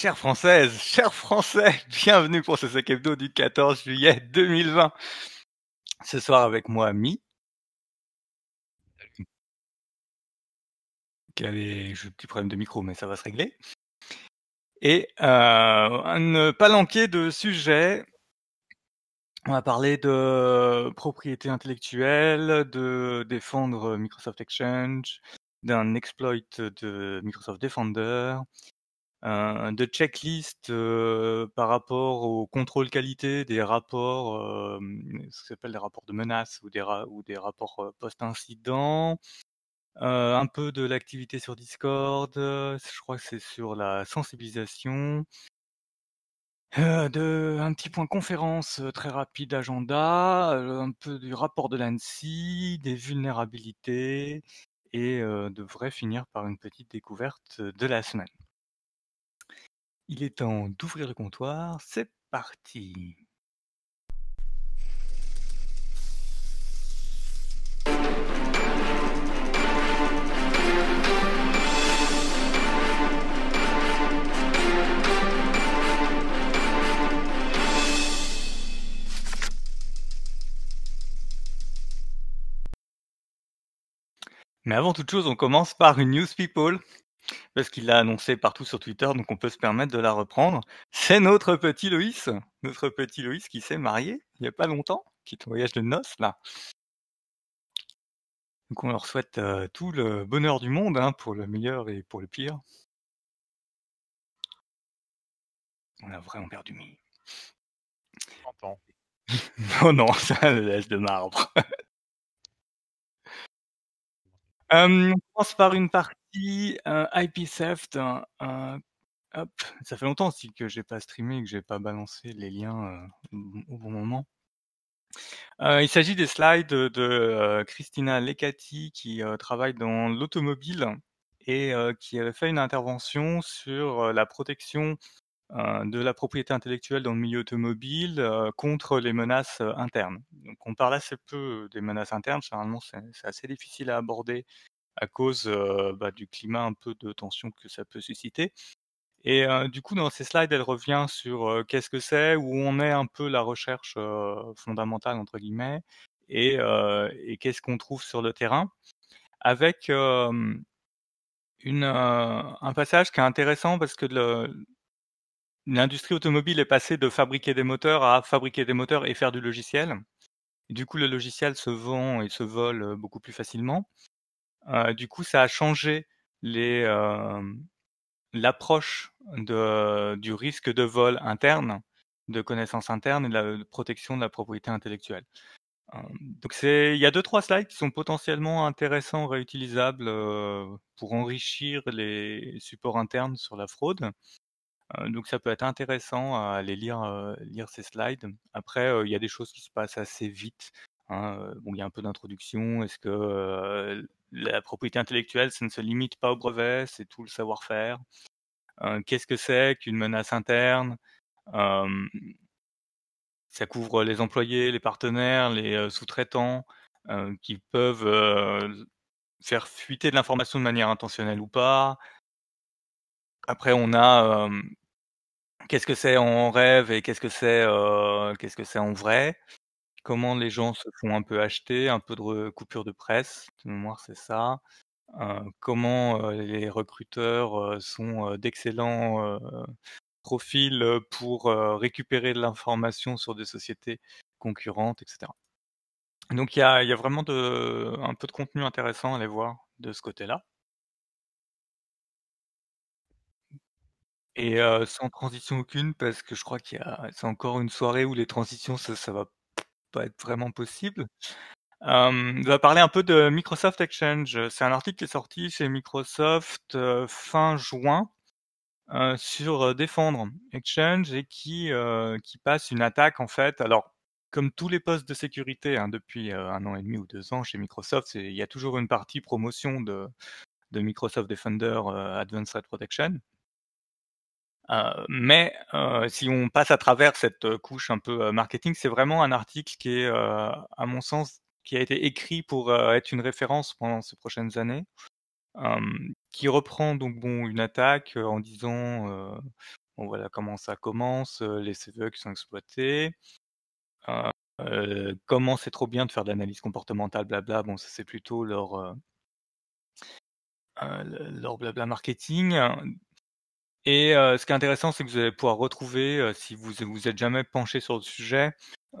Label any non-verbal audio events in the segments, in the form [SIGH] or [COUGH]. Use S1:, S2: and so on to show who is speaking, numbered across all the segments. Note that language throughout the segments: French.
S1: Chères Françaises, chers Français, [LAUGHS] bienvenue pour ce Sec Hebdo du 14 juillet 2020. Ce soir avec moi, Mi. Avait un petit problème de micro, mais ça va se régler. Et euh, un palanquet de sujets. On va parler de propriété intellectuelle, de défendre Microsoft Exchange, d'un exploit de Microsoft Defender, de checklist par rapport au contrôle qualité des rapports, ce qu'on s'appelle des rapports de menaces ou des, rapports post-incident, un peu de l'activité sur Discord, je crois que c'est sur la sensibilisation. de, un petit point conférence très rapide, agenda, un peu du rapport de l'ANSI, des vulnérabilités, et devrait finir par une petite découverte de la semaine. Il est temps d'ouvrir le comptoir, c'est parti. Mais avant toute chose, on commence par une news people parce qu'il l'a annoncé partout sur Twitter, donc on peut se permettre de la reprendre. C'est notre petit Loïs, notre petit Loïs qui s'est marié il n'y a pas longtemps, qui est en voyage de noces là. Donc on leur souhaite euh, tout le bonheur du monde, hein, pour le meilleur et pour le pire. On a vraiment perdu Mi. [LAUGHS] non, non, c'est le laisse de marbre. [LAUGHS] on commence par une partie IP theft. hop, ça fait longtemps aussi que j'ai pas streamé et que j'ai pas balancé les liens au bon moment. il s'agit des slides de Christina Lecati qui travaille dans l'automobile et qui avait fait une intervention sur la protection de la propriété intellectuelle dans le milieu automobile contre les menaces internes. Donc on parle assez peu des menaces internes, généralement c'est assez difficile à aborder à cause bah, du climat un peu de tension que ça peut susciter. Et du coup, dans ces slides, elle revient sur qu'est-ce que c'est, où on est un peu la recherche fondamentale, entre guillemets, et, qu'est-ce qu'on trouve sur le terrain, avec un passage qui est intéressant parce que l'industrie automobile est passée de fabriquer des moteurs à fabriquer des moteurs et faire du logiciel. du coup, le logiciel se vend et se vole beaucoup plus facilement. Du coup, ça a changé les, l'approche du risque de vol interne, de connaissances internes et de la protection de la propriété intellectuelle. donc c'est, il y a deux trois slides qui sont potentiellement intéressants, réutilisables pour enrichir les supports internes sur la fraude donc ça peut être intéressant à aller lire, lire ces slides. Après, il y a des choses qui se passent assez vite, hein, bon, il y a un peu d'introduction. Est-ce que, la propriété intellectuelle, ça ne se limite pas au brevet, c'est tout le savoir-faire? qu'est-ce que c'est qu'une menace interne? ça couvre les employés, les partenaires, les, sous-traitants, qui peuvent, faire fuiter de l'information de manière intentionnelle ou pas. Après, on a qu'est-ce que c'est en rêve et qu'est-ce que c'est qu'est-ce que c'est en vrai? Comment les gens se font un peu acheter, un peu de coupure de presse, de mémoire c'est ça. comment les recruteurs sont d'excellents profils pour récupérer de l'information sur des sociétés concurrentes, etc. Donc il y a, vraiment un peu de contenu intéressant à aller voir de ce côté-là. Et sans transition aucune parce que je crois qu'il y a c'est encore une soirée où les transitions ça ça va pas être vraiment possible. on va parler un peu de Microsoft Exchange. C'est un article qui est sorti chez Microsoft, fin juin, sur, défendre Exchange et qui, qui passe une attaque en fait alors, comme tous les postes de sécurité, hein, depuis, un an et demi ou deux ans chez Microsoft, il y a toujours une partie promotion de de Microsoft Defender, Advanced Threat Protection. Euh, mais euh, si on passe à travers cette euh, couche un peu marketing, c'est vraiment un article qui est, à mon sens, qui a été écrit pour être une référence pendant ces prochaines années, qui reprend donc bon une attaque en disant bon voilà comment ça commence, les CVE qui sont exploités. Comment c'est trop bien de faire de l'analyse comportementale blabla, bon ça c'est plutôt leur, leur blabla marketing et heu, ce qui est intéressant, c'est que vous allez pouvoir retrouver, heu, si vous vous êtes jamais penché sur le sujet,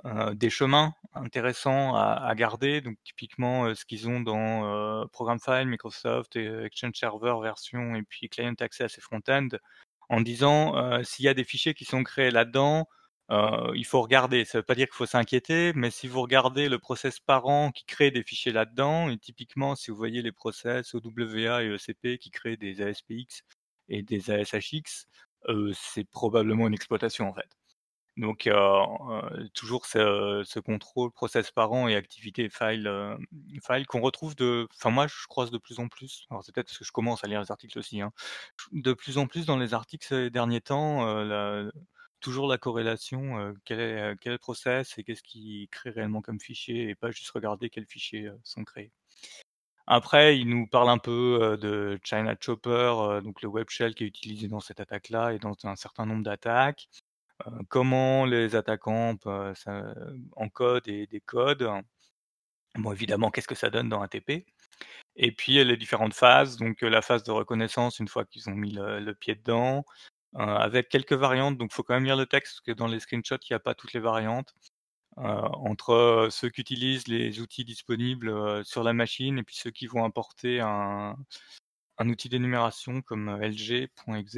S1: heu, des chemins intéressants à garder. Donc typiquement, ce qu'ils ont dans, Program File, Microsoft et Exchange Server version et puis Client Access et Front-end, en disant, s'il y a des fichiers qui sont créés là-dedans, il faut regarder. Ça veut pas dire qu'il faut s'inquiéter, mais si vous regardez le process parent qui crée des fichiers là-dedans et typiquement si vous voyez les process OWA et ECP qui créent des ASPX et des ASHX, heu, c'est probablement une exploitation en fait. Donc heu, toujours ce contrôle process parent et activité file, heu, file qu'on retrouve de enfin moi je croise de plus en plus, alors c'est peut-être parce que je commence à lire les articles aussi, hein. De plus en plus dans les articles ces derniers temps, toujours la corrélation, quel quel process et qu'est-ce qui crée réellement comme fichier et pas juste regarder quels fichiers, sont créés. Après, il nous parle un peu, de China Chopper, donc le web shell qui est utilisé dans cette attaque-là et dans un certain nombre d'attaques. Comment les attaquants pe ça encodent et décodent. Bon évidemment, qu'est-ce que ça donne dans un TP? Et puis, les différentes phases, donc la phase de reconnaissance une fois qu'ils ont mis le le pied dedans, avec quelques variantes, donc faut quand même lire le texte parce que dans les screenshots, il y a pas toutes les variantes. Heu, entre, ceux qui utilisent les outils disponibles, heu, sur la machine et puis ceux qui vont importer un un outil d'énumération comme, LG.exe.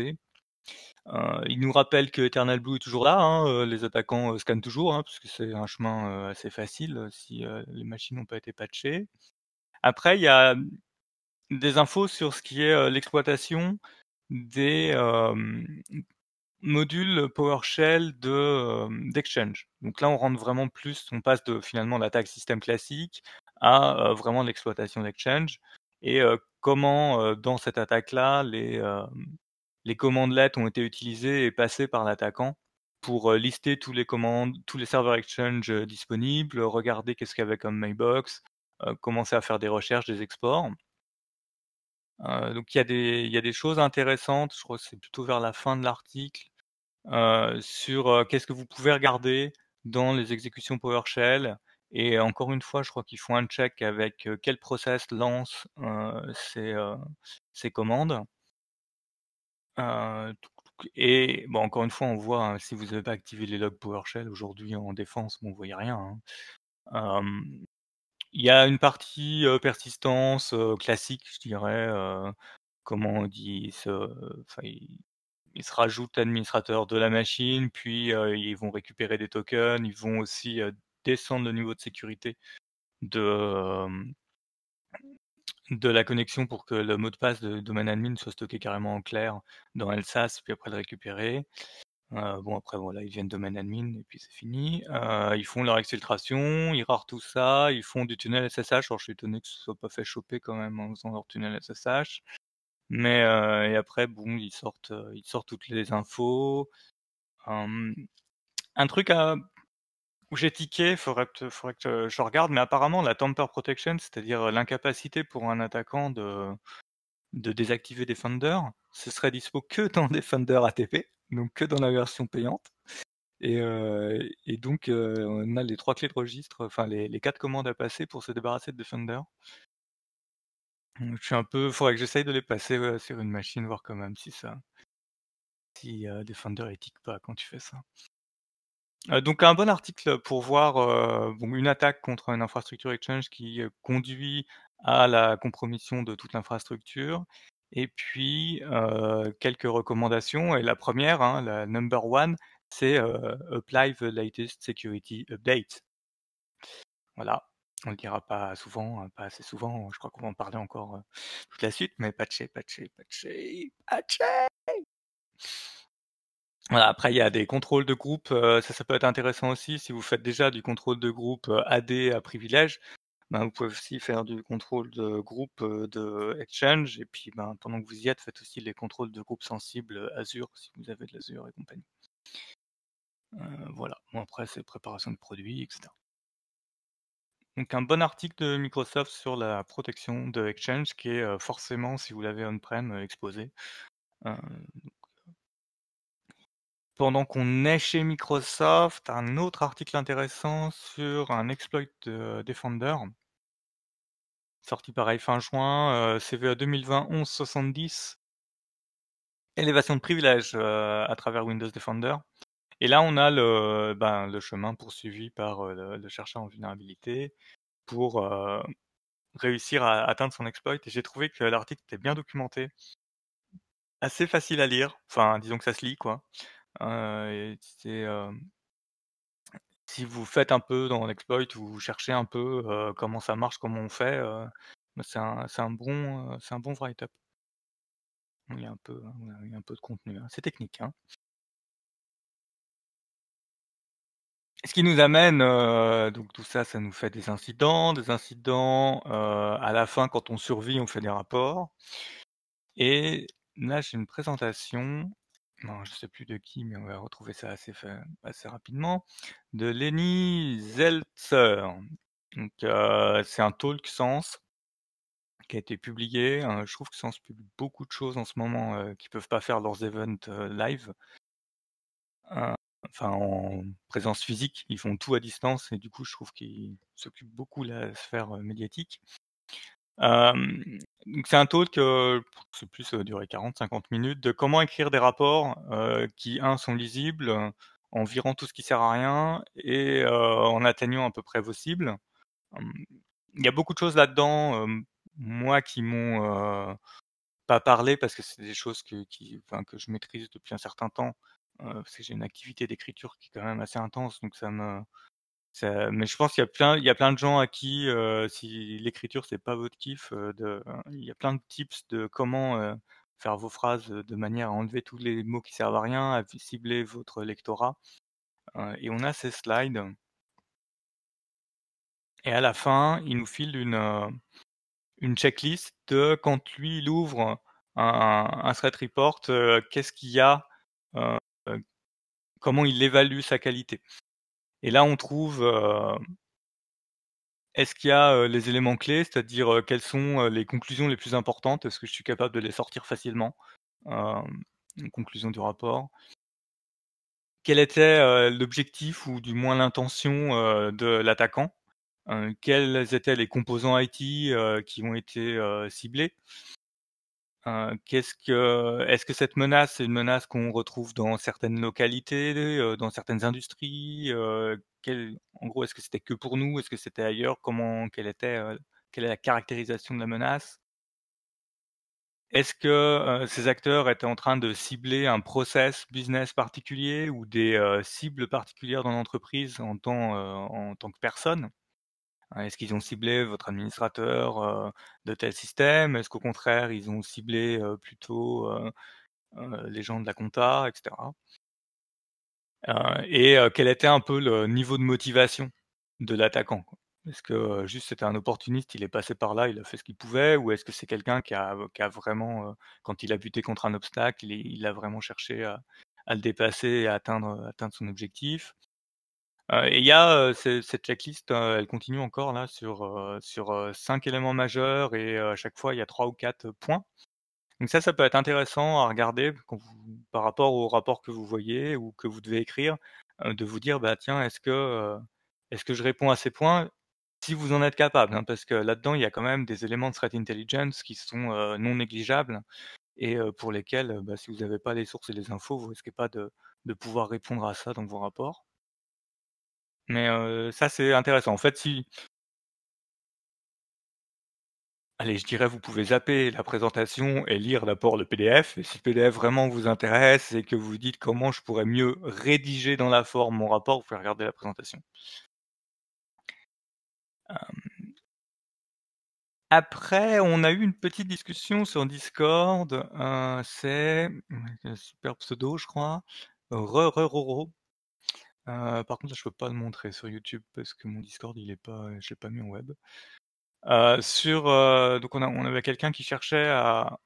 S1: Heu, il nous rappelle que Eternal Blue est toujours là, hein, les attaquants, scannent toujours, hein, puisque c'est un chemin, assez facile, si, les machines n'ont pas été patchées. Après il y a, des infos sur ce qui est, l'exploitation des, hem, modules PowerShell de, hem, d'Exchange. Donc là, on rentre vraiment plus on passe de finalement l'attaque système classique à, heu, vraiment l'exploitation d'Exchange et heu, comment, heu, dans cette attaque-là, les, hem, les commandelets ont été utilisés et passés par l'attaquant pour, heu, lister tous les commandes tous les serveurs Exchange, disponibles, regarder qu'est-ce qu'il y avait comme mailbox, commencer à faire des recherches, des exports. Donc il y a des il y a des choses intéressantes, je crois que c'est plutôt vers la fin de l'article, sur, heu, qu'est-ce que vous pouvez regarder dans les exécutions PowerShell et encore une fois, je crois qu'ils font un check avec, heu, quel process lance, ces, ces commandes. Et bon encore une fois, on voit, hein, si vous avez pas activé les logs PowerShell aujourd'hui en défense, bon vous voyez rien, hein. Il y a une partie, persistance, classique je dirais, comment on dit? Enfin ils se rajoutent administrateurs de la machine, puis, ils vont récupérer des tokens, ils vont aussi, descendre le niveau de sécurité de, la connexion pour que le mot de passe de domaine admin soit stocké carrément en clair dans LSASS, puis après le récupérer. Bon après voilà, ils viennent domaine admin et puis c'est fini. Ils font leur exfiltration, ils rarent tout ça, ils font du tunnel SSH. Alors je suis étonné que ce soit pas fait choper quand même en faisant leur tunnel SSH. Mais, heu, et après bon, ils sortent, heu, ils sortent toutes les infos. Un truc à où j'ai tiqué, faudrait que faudrait que je regarde, mais apparemment la Tamper Protection, c'est-à-dire l'incapacité pour un attaquant de de désactiver Defender, ce serait dispo que dans Defender ATP, donc que dans la version payante. Et donc on a les 3 clés de registre, enfin les 4 commandes à passer pour se débarrasser de Defender. Je suis un peu faudrait que j'essaye de les passer, sur une machine, voir quand même si ça si, heu, Defender il tique pas quand tu fais ça. Heu, donc un bon article pour voir, heu, bon une attaque contre une infrastructure Exchange qui, conduit à la compromission de toute l'infrastructure et puis, quelques recommandations et la 1re, hein, la number 1, c'est, heu, apply the latest security update. Voilà, on le dira pas souvent, pas assez souvent, je crois qu'on va en parler encore, toute la suite, mais patcher, patcher, patcher, patcher! Voilà, après il y a des contrôles de groupe, ça, ça peut être intéressant aussi si vous faites déjà du contrôle de groupe, AD à privilège, ben, vous pouvez aussi faire du contrôle de groupe, de Exchange et puis, ben, pendant que vous y êtes, faites aussi les contrôles de groupe sensibles, Azure, si vous avez de l'Azure et compagnie. Voilà, bon après c'est préparation de produits et cetera. Donc un bon article de Microsoft sur la protection de Exchange qui est, heu, forcément si vous l'avez on-prem, heu, exposé. Heu pendant qu'on est chez Microsoft, un autre article intéressant sur un exploit de Defender. Sorti pareil fin juin, euh, CVE 2020 1170. Élévation de privilèges euh, à travers Windows Defender. Et là, on a le, ben, le chemin poursuivi par euh, le, chercheur en vulnérabilité pour réussir à atteindre son exploit. Et j'ai trouvé que l'article était bien documenté, assez facile à lire. Enfin, disons que ça se lit, quoi. c'est si vous faites un peu dans l'exploit ou vous cherchez un peu comment ça marche, comment on fait, bah, c'est un, bon, bon write-up. Il y a un peu, un peu de contenu. Hein. C'est technique. Hein. Ce qui nous amène, donc tout ça, ça nous fait des incidents, des incidents. à la fin, quand on survit, on fait des rapports. Et là, j'ai une présentation non, je sais plus de qui, mais on va retrouver ça assez, assez rapidement, de Lenny Zeltzer. Donc, euh, c'est un talk Sens qui a été publié. Hein, je trouve que Sens publie beaucoup de choses en ce moment euh, qui peuvent pas faire leurs events euh, live. Enfin, en présence physique, ils font tout à distance et du coup, je trouve qu'ils s'occupent beaucoup de la sphère médiatique c'est un talk, euh, c'est plus euh, durer 40-50 minutes, de comment écrire des rapports qui, un, sont lisibles, en virant tout ce qui sert à rien et en atteignant à peu près vos cibles. Il y a beaucoup de choses là-dedans, moi qui m'ont pas parlé parce que c'est des choses que, que je maîtrise depuis un certain temps, parce que j'ai une activité d'écriture qui est quand même assez intense, donc ça me mais je pense qu'il y a plein, il y a plein de gens à qui, euh, si l'écriture c'est pas votre kiff, euh, il y a plein de tips de comment euh, faire vos phrases de manière à enlever tous les mots qui servent à rien, à cibler votre lectorat. et on a ces slides. Et à la fin, il nous file une, une checklist de quand lui il ouvre un, un threat report, qu'est-ce qu'il y a, comment il évalue sa qualité. Et là, on trouve est-ce qu'il y a les éléments clés, c'est-à-dire quelles sont les conclusions les plus importantes? Est-ce que je suis capable de les sortir facilement? Une conclusion du rapport. Quel était l'objectif ou du moins l'intention de l'attaquant? Quels étaient les composants IT qui ont été ciblés? Qu'est-ce que, est-ce que cette menace, c'est une menace qu'on retrouve dans certaines localités, dans certaines industries En gros, est-ce que c'était que pour nous? Est-ce que c'était ailleurs? Comment, quelle était, quelle est la caractérisation de la menace? Est-ce que ces acteurs étaient en train de cibler un process business particulier ou des cibles particulières dans l'entreprise en tant, en tant que personne? Hein, est-ce qu'ils ont ciblé votre administrateur de tel système? Est-ce qu'au contraire, ils ont ciblé plutôt les gens de la compta, etc. et quel était un peu le niveau de motivation de l'attaquant Est-ce que juste c'était un opportuniste, il est passé par là, il a fait ce qu'il pouvait, ou est-ce que c'est quelqu'un qui a, vraiment, quand il a buté contre un obstacle, il, a vraiment cherché à, le dépasser et à atteindre, atteindre son objectif? Et il y a cette checklist, elle continue encore là sur sur cinq éléments majeurs et à chaque fois il y a trois ou quatre points. Donc ça, ça peut être intéressant à regarder par rapport au rapport que vous voyez ou que vous devez écrire, de vous dire bah tiens est-ce que est-ce que je réponds à ces points si vous en êtes capable, hein, parce que là-dedans il y a quand même des éléments de threat intelligence qui sont non négligeables et pour lesquels bah, si vous n'avez pas les sources et les infos, vous risquez pas de de pouvoir répondre à ça dans vos rapports. Mais ça, c'est intéressant. En fait, si allez, je dirais, vous pouvez zapper la présentation et lire d'abord le PDF. Et si le PDF vraiment vous intéresse et que vous vous dites comment je pourrais mieux rédiger dans la forme mon rapport, vous pouvez regarder la présentation. Après, on a eu une petite discussion sur Discord. c'est un super pseudo, je crois. Re, re, ro, euh, par contre, là, je peux pas le montrer sur YouTube parce que mon Discord, il est pas, je l'ai pas mis en web. Euh, sur, euh, donc on, avait quelqu'un qui cherchait à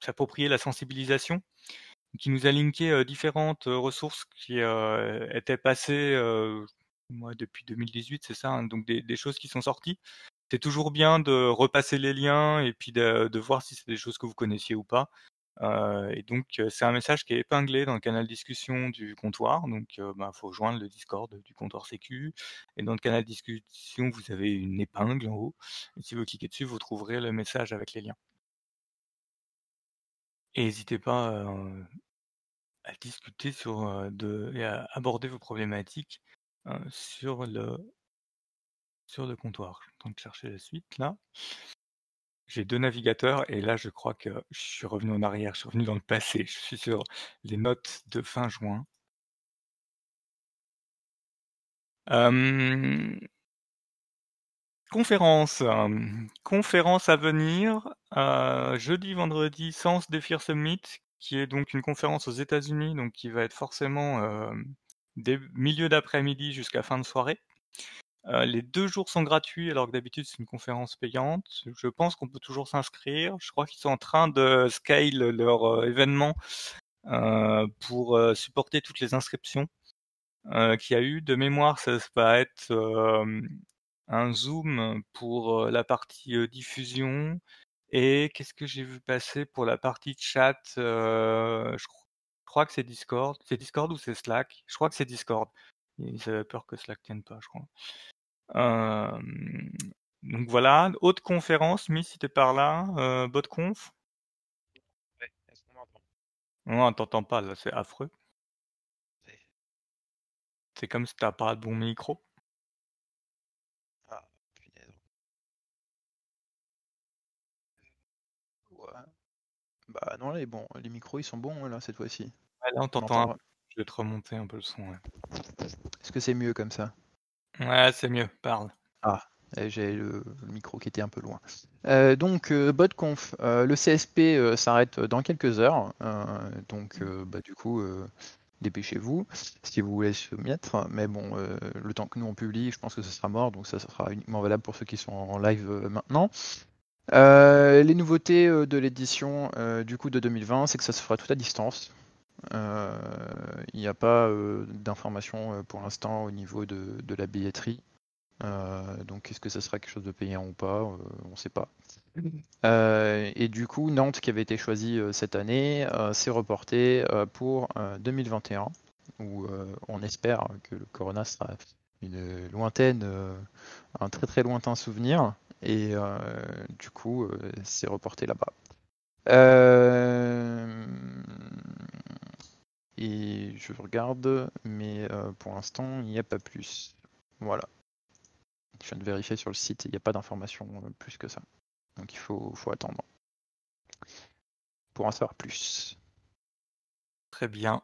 S1: s'approprier la sensibilisation, qui nous a linké différentes ressources qui étaient passées moi, depuis 2018, c'est ça, hein, donc des, des, choses qui sont sorties. C'est toujours bien de repasser les liens et puis de, de voir si c'est des choses que vous connaissiez ou pas. Heu et donc heu, c'est un message qui est épinglé dans le canal discussion du comptoir, donc heu, ben, faut joindre le Discord du comptoir sécu et dans le canal discussion, vous avez une épingle en haut et si vous cliquez dessus, vous trouverez le message avec les liens. Et hésitez pas, à discuter sur, de et à aborder vos problématiques, sur le sur le comptoir. Je de chercher la suite là. J'ai 2 navigateurs et là je crois que je suis revenu en arrière, je suis revenu dans le passé. Je suis sur les notes de fin juin. Conférence, conférence à venir, jeudi, vendredi, Sens Fear Summit, qui est donc une conférence aux États-Unis, donc qui va être forcément, hem, dès milieu d'après-midi jusqu'à fin de soirée. Les 2 jours sont gratuits alors que d'habitude c'est une conférence payante. Je pense qu'on peut toujours s'inscrire. Je crois qu'ils sont en train de scale leur, événement, pour, supporter toutes les inscriptions, qu'il y a eu. De mémoire, ça va être, un Zoom pour, la partie, diffusion et qu'est-ce que j'ai vu passer pour la partie chat? Heu, je crois que c'est Discord. C'est Discord ou c'est Slack? Je crois que c'est Discord. Ils avaient peur que Slack tienne pas, je crois. Hem, donc voilà, autre conférence, Mi, si tu es par là, heu, BotConf?
S2: Ouais, est-ce qu'on m'entend?
S1: Non, on t'entend pas là, c'est affreux.
S2: C'est
S1: C'est comme si tu as pas le bon micro.
S2: Ah, punaise. Ouais. Bah non, les bons, les micros ils sont bons là cette fois-ci.
S1: Ouais, là on t'entend un
S2: m'entend.
S1: peu. Je vais te remonter un peu le son, ouais.
S2: Est-ce que c'est mieux comme ça?
S1: Ouais, c'est mieux, parle.
S2: Ah, j'ai le, micro qui était un peu loin. Euh, donc euh, BotConf, euh, le CSP euh, s'arrête dans quelques heures, donc bah, du coup dépêchez-vous si vous voulez se mettre. Mais bon, le temps que nous on publie, je pense que ce sera mort, donc ça, sera uniquement valable pour ceux qui sont en live maintenant. Les nouveautés de l'édition du coup de 2020, c'est que ça se fera tout à distance. Euh, Il n'y a pas euh, d'informations euh, pour l'instant au niveau de, de la billetterie. Donc est-ce que ça sera quelque chose de payant ou pas On ne sait pas. [LAUGHS] Et du coup, Nantes, qui avait été choisie cette année, s'est reportée pour euh, 2021, où on espère que le Corona sera une lointaine, euh, un très très lointain souvenir, et euh, du coup, euh, c'est reporté là-bas. Euh, et je regarde, mais euh, pour l'instant, il n'y a pas plus. Voilà. Je viens de vérifier sur le site, il n'y a pas d'informations euh, plus que ça. Donc il faut, attendre pour en savoir plus.
S1: Très bien.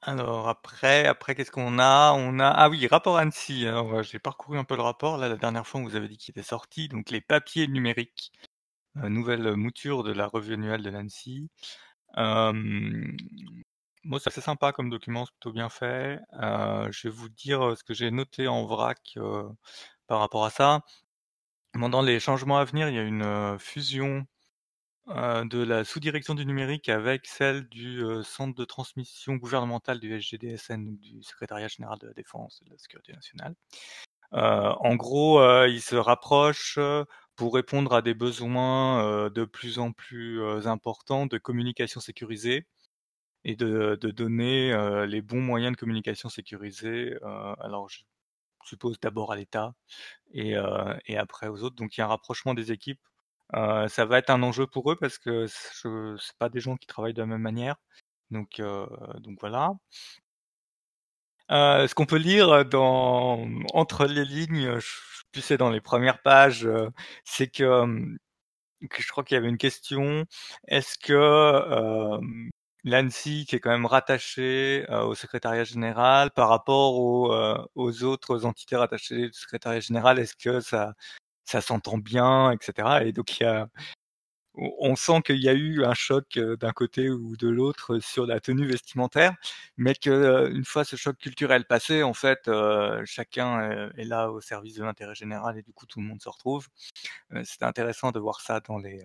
S1: Alors après après qu'est-ce qu'on a? On a ah oui, rapport Annecy. Alors, heu, j'ai parcouru un peu le rapport là, la dernière fois on vous avait dit qu'il était sorti, donc les papiers numériques, nouvelle mouture de la revue annuelle de l'Annecy. Moi c'est assez sympa comme document, c'est plutôt bien fait. Je vais vous dire, ce que j'ai noté en vrac, par rapport à ça. Pendant les changements à venir, il y a une, fusion de la sous-direction du numérique avec celle du, centre de transmission gouvernementale du SGDSN, donc du secrétariat général de la défense et de la sécurité nationale. En gros, ils se rapprochent, pour répondre à des besoins, heu, de plus en plus, heu, importants de communication sécurisée et de de donner, heu, les bons moyens de communication sécurisés, heu, alors je suppose d'abord à l'État et et après aux autres. Donc il y a un rapprochement des équipes. Ça va être un enjeu pour eux parce que c je c'est pas des gens qui travaillent de la même manière. Donc donc voilà. Heu, ce qu'on peut lire dans entre les lignes, sais plus c'est dans les premières pages, c'est que, que je crois qu'il y avait une question. Est-ce que, hem, l'ANSSI qui est quand même rattaché, au secrétariat général par rapport aux, autres entités rattachées au secrétariat général, est-ce que ça ça s'entend bien et cetera? Et donc il y a on sent qu'il y a eu un choc, heu, d'un côté ou de l'autre sur la tenue vestimentaire, mais que, heu, une fois ce choc culturel passé, en fait, chacun, est là au service de l'intérêt général et du coup tout le monde se retrouve. C'était intéressant de voir ça dans les,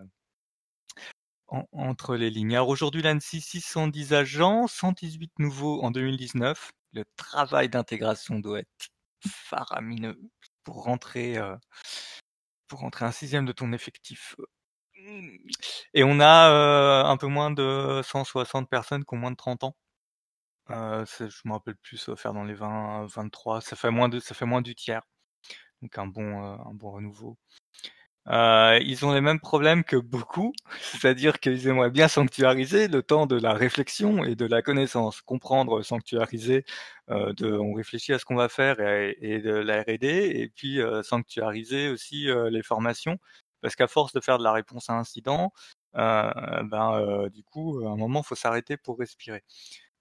S1: entre les lignes. Alors aujourd'hui, l'ANSSI, 610 agents, 118 nouveaux en 2019. Le travail d'intégration doit être faramineux pour rentrer, pour rentrer un sixième de ton effectif, et on a un peu moins de 160 personnes qui ont moins de 30 ans. Euh, je me rappelle plus, ça faire dans les 20, 23. Ça fait moins de, ça fait moins du tiers. Donc un bon, un bon renouveau. Euh, ils ont les mêmes problèmes que beaucoup, [LAUGHS] c'est-à-dire qu'ils aimeraient bien sanctuariser le temps de la réflexion et de la connaissance, comprendre, sanctuariser, euh, de, on réfléchit à ce qu'on va faire et, de la R&D, et puis euh, sanctuariser aussi euh, les formations, parce qu'à force de faire de la réponse à incident, euh, ben du coup, à un moment, faut s'arrêter pour respirer.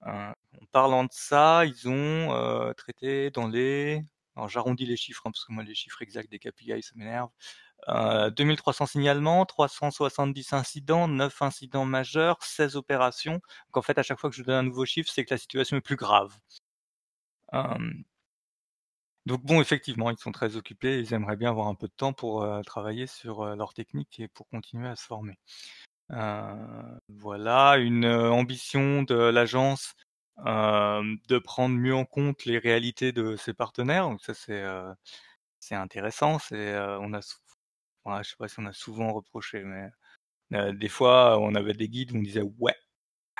S1: en parlant de ça, ils ont traité dans les, alors j'arrondis les chiffres hein, parce que moi les chiffres exacts des KPI ça m'énerve. 2300 signalements, 370 incidents, 9 incidents majeurs, 16 opérations. Donc en fait, à chaque fois que je donne un nouveau chiffre, c'est que la situation est plus grave. Donc bon, effectivement, ils sont très occupés, ils aimeraient bien avoir un peu de temps pour euh, travailler sur euh, leur technique et pour continuer à se former. voilà, une euh, ambition de l'agence de prendre mieux en compte les réalités de ses partenaires. Donc ça, c'est c'est intéressant. C'est on a je sais pas si on a souvent reproché, mais euh, des fois, on avait des guides où on disait ouais,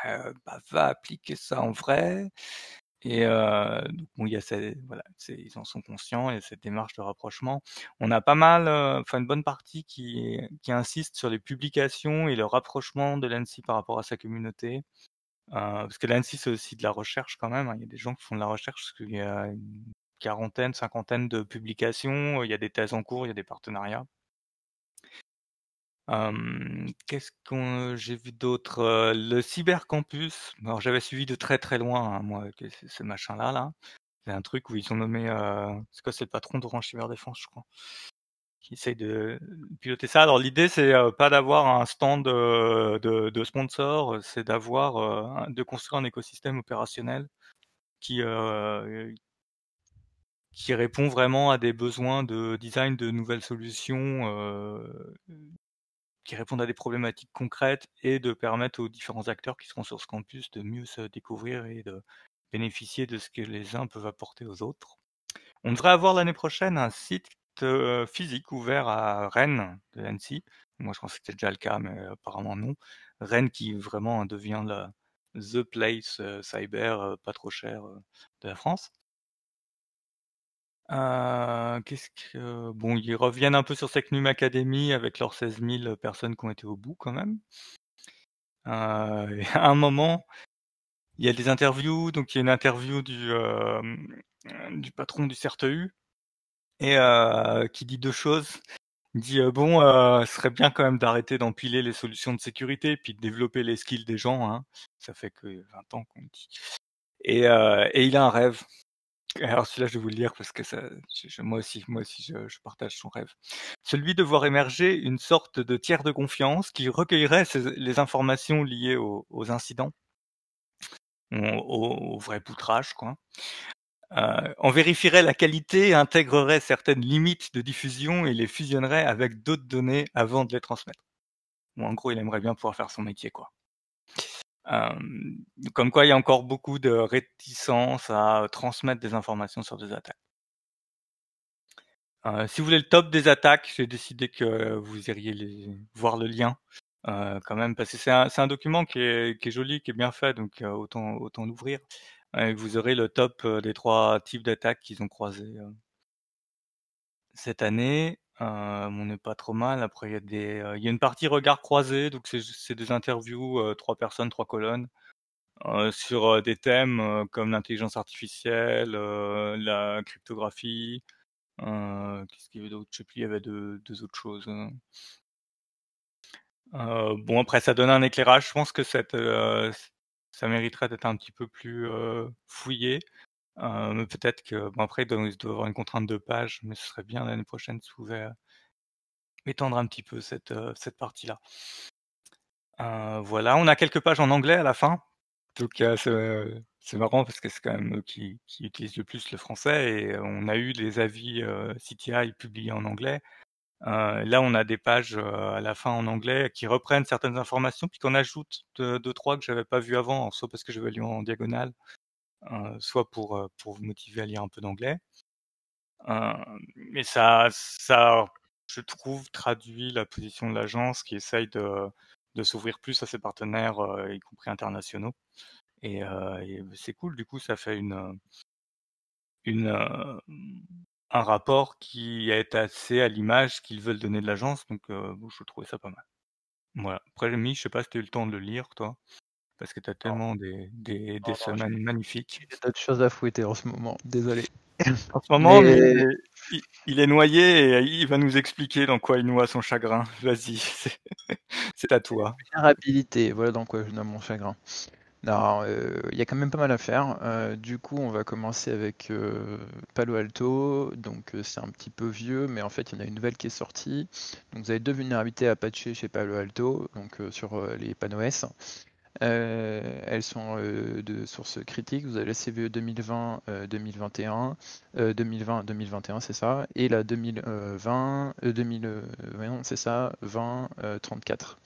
S1: euh, bah, va appliquer ça en vrai. Et euh, donc, bon, il y a voilà, ils en sont conscients, il y a cette démarche de rapprochement. On a pas mal, enfin une bonne partie qui, qui insiste sur les publications et le rapprochement de l'ANSI par rapport à sa communauté. parce que l'ANSI, c'est aussi de la recherche quand même. Hein. Il y a des gens qui font de la recherche, parce qu'il y a une quarantaine, cinquantaine de publications, il y a des thèses en cours, il y a des partenariats qu'est-ce qu'on j'ai vu d'autre? le cybercampus, alors j'avais suivi de très, très loin, hein, moi, ce machin-là, là. C'est un truc où ils ont nommé, c'est quoi? C'est le patron d'Orange Cyberdéfense, je crois, qui essaye de piloter ça. Alors l'idée, c'est, pas d'avoir un stand, de sponsors, c'est d'avoir, de construire un écosystème opérationnel qui, qui répond vraiment à des besoins de design de nouvelles solutions, qui répondent à des problématiques concrètes et de permettre aux différents acteurs qui seront sur ce campus de mieux se découvrir et de bénéficier de ce que les uns peuvent apporter aux autres. On devrait avoir l'année prochaine un site euh, physique ouvert à Rennes de l'ANSI. Moi, je pense que c'était déjà le cas, mais apparemment non. Rennes qui vraiment devient la, the place euh, cyber euh, pas trop cher de la France. Euh, qu'est-ce que bon, ils reviennent un peu sur Secnum Academy avec leurs 16 000 personnes qui ont été au bout quand même. Euh, à un moment, il y a des interviews, donc il y a une interview du, euh, du patron du CRTU et qui dit deux choses. Il dit bon, ce serait bien quand même d'arrêter d'empiler les solutions de sécurité puis de développer les skills des gens. Hein. Ça fait que 20 ans qu'on dit. Et, et il a un rêve. Alors celui-là, je vais vous le lire parce que ça, moi aussi, moi aussi, je, partage son rêve. Celui de voir émerger une sorte de tiers de confiance qui recueillerait les informations liées aux, incidents, au, vrai poutrage, quoi. Euh, on vérifierait la qualité, intégrerait certaines limites de diffusion et les fusionnerait avec d'autres données avant de les transmettre. Bon, en gros, il aimerait bien pouvoir faire son métier, quoi comme quoi, il y a encore beaucoup de réticence à transmettre des informations sur des attaques. Euh, si vous voulez le top des attaques, j'ai décidé que vous iriez voir le lien euh, quand même, parce que c'est un, document qui est, joli, qui est bien fait, donc euh, autant, autant l'ouvrir. vous aurez le top des trois types d'attaques qu'ils ont croisés cette année. Euh, on n'est pas trop mal. Après, il y a des, il y a une partie regard croisé, donc c'est des interviews, trois personnes, trois colonnes, sur des thèmes comme l'intelligence artificielle, la cryptographie. Qu'est-ce qu'il y avait d'autre? Je sais plus. Il y avait deux, deux autres choses. Hein. bon, après, ça donne un éclairage. Je pense que cette, ça mériterait d'être un petit peu plus fouillé. Euh, peut-être que bon après il doit, doit avoir une contrainte de page, mais ce serait bien l'année prochaine si vous pouvez euh, étendre un petit peu cette, euh, cette partie-là. voilà, on a quelques pages en anglais à la fin. Donc c'est marrant parce que c'est quand même eux qui, qui, utilisent le plus le français et on a eu des avis CTI publiés en anglais. là, on a des pages à la fin en anglais qui reprennent certaines informations puis qu'on ajoute deux, trois que j'avais pas vu avant, soit parce que je vais lire en diagonale, euh, soit pour, vous motiver à lire un peu d'anglais. Mais ça, ça je trouve, traduit la position de l'agence qui essaye de, s'ouvrir plus à ses partenaires, y compris internationaux. Et, c'est cool, du coup, ça fait une, un rapport qui est assez à l'image qu'ils veulent donner de l'agence, donc je trouvais ça pas mal. Voilà. Après, Mi, je sais pas si tu as eu le temps de le lire, toi, parce que tu as tellement des, des, des semaines magnifiques.
S2: J'ai d'autres choses à fouetter en ce moment, désolé. [LAUGHS]
S1: En ce moment, il, est noyé et il va nous expliquer dans quoi il noie son chagrin. Vas-y, [LAUGHS] c'est à toi.
S2: Vulnérabilité, voilà dans quoi je noie mon chagrin. Non, euh, il y a quand même pas mal à faire. Euh, du coup, on va commencer avec euh, Palo Alto. Donc, c'est un petit peu vieux, mais en fait, il y en a une nouvelle qui est sortie. Donc, vous avez deux vulnérabilités Apache chez Palo Alto, donc sur les panneaux S. elles sont de source critique. Vous avez la CVE 2020, 2021, 2020, 2021, c'est ça, et la 2020, 2020, c'est ça, 20, 34.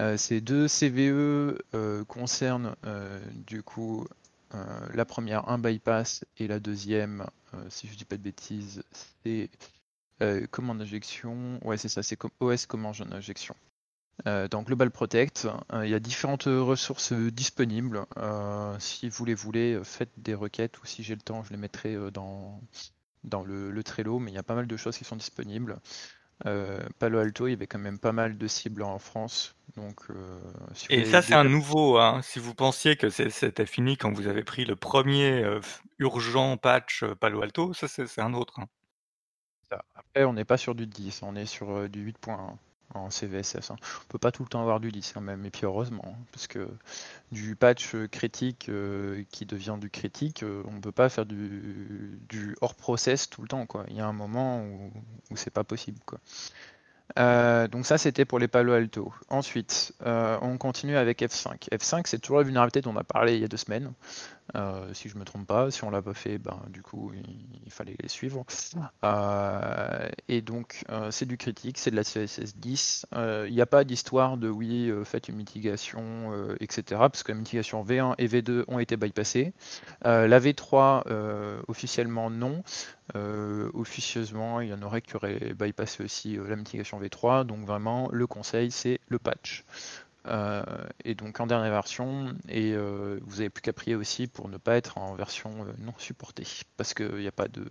S2: Euh, ces deux CVE euh, concernent euh, du coup la première un bypass et la deuxième, si je dis pas de bêtises, c'est commande d'injection. Ouais, c'est ça, c'est OS commande d'injection. Dans Global Protect, il y a différentes ressources disponibles. si vous les voulez, faites des requêtes ou si j'ai le temps, je les mettrai dans, dans le, le, Trello, mais il y a pas mal de choses qui sont disponibles. Euh, Palo Alto, il y avait quand même pas mal de cibles en France. Donc, euh,
S1: Et ça, c'est un nouveau. Hein. Si vous pensiez que c'était fini quand vous avez pris le premier euh, urgent patch Palo Alto, ça, c'est un autre. Hein.
S2: Après, on n'est pas sur du 10, on est sur du 8.1 en CVSS. Hein. On peut pas tout le temps avoir du 10 quand même, et puis heureusement, hein, parce que du patch critique euh, qui devient du critique, euh, on ne peut pas faire du, hors process tout le temps. Il y a un moment où, c'est pas possible. Euh, donc ça c'était pour les Palo Alto. Ensuite, euh, on continue avec F5. F5 c'est toujours la vulnérabilité dont on a parlé il y a deux semaines. Euh, si je me trompe pas, si on l'a pas fait, ben du coup il, fallait les suivre. et donc c'est du critique, c'est de la CSS 10. Il n'y a pas d'histoire de oui faites une mitigation, etc. Parce que la mitigation V1 et V2 ont été bypassées. la V3 officiellement non. Euh, officieusement, il y en aurait qui auraient bypassé aussi euh, la mitigation V3. Donc vraiment, le conseil, c'est le patch. Euh, et donc en dernière version, et vous avez plus qu'à prier aussi pour ne pas être en version non supportée, parce qu'il n'y a pas de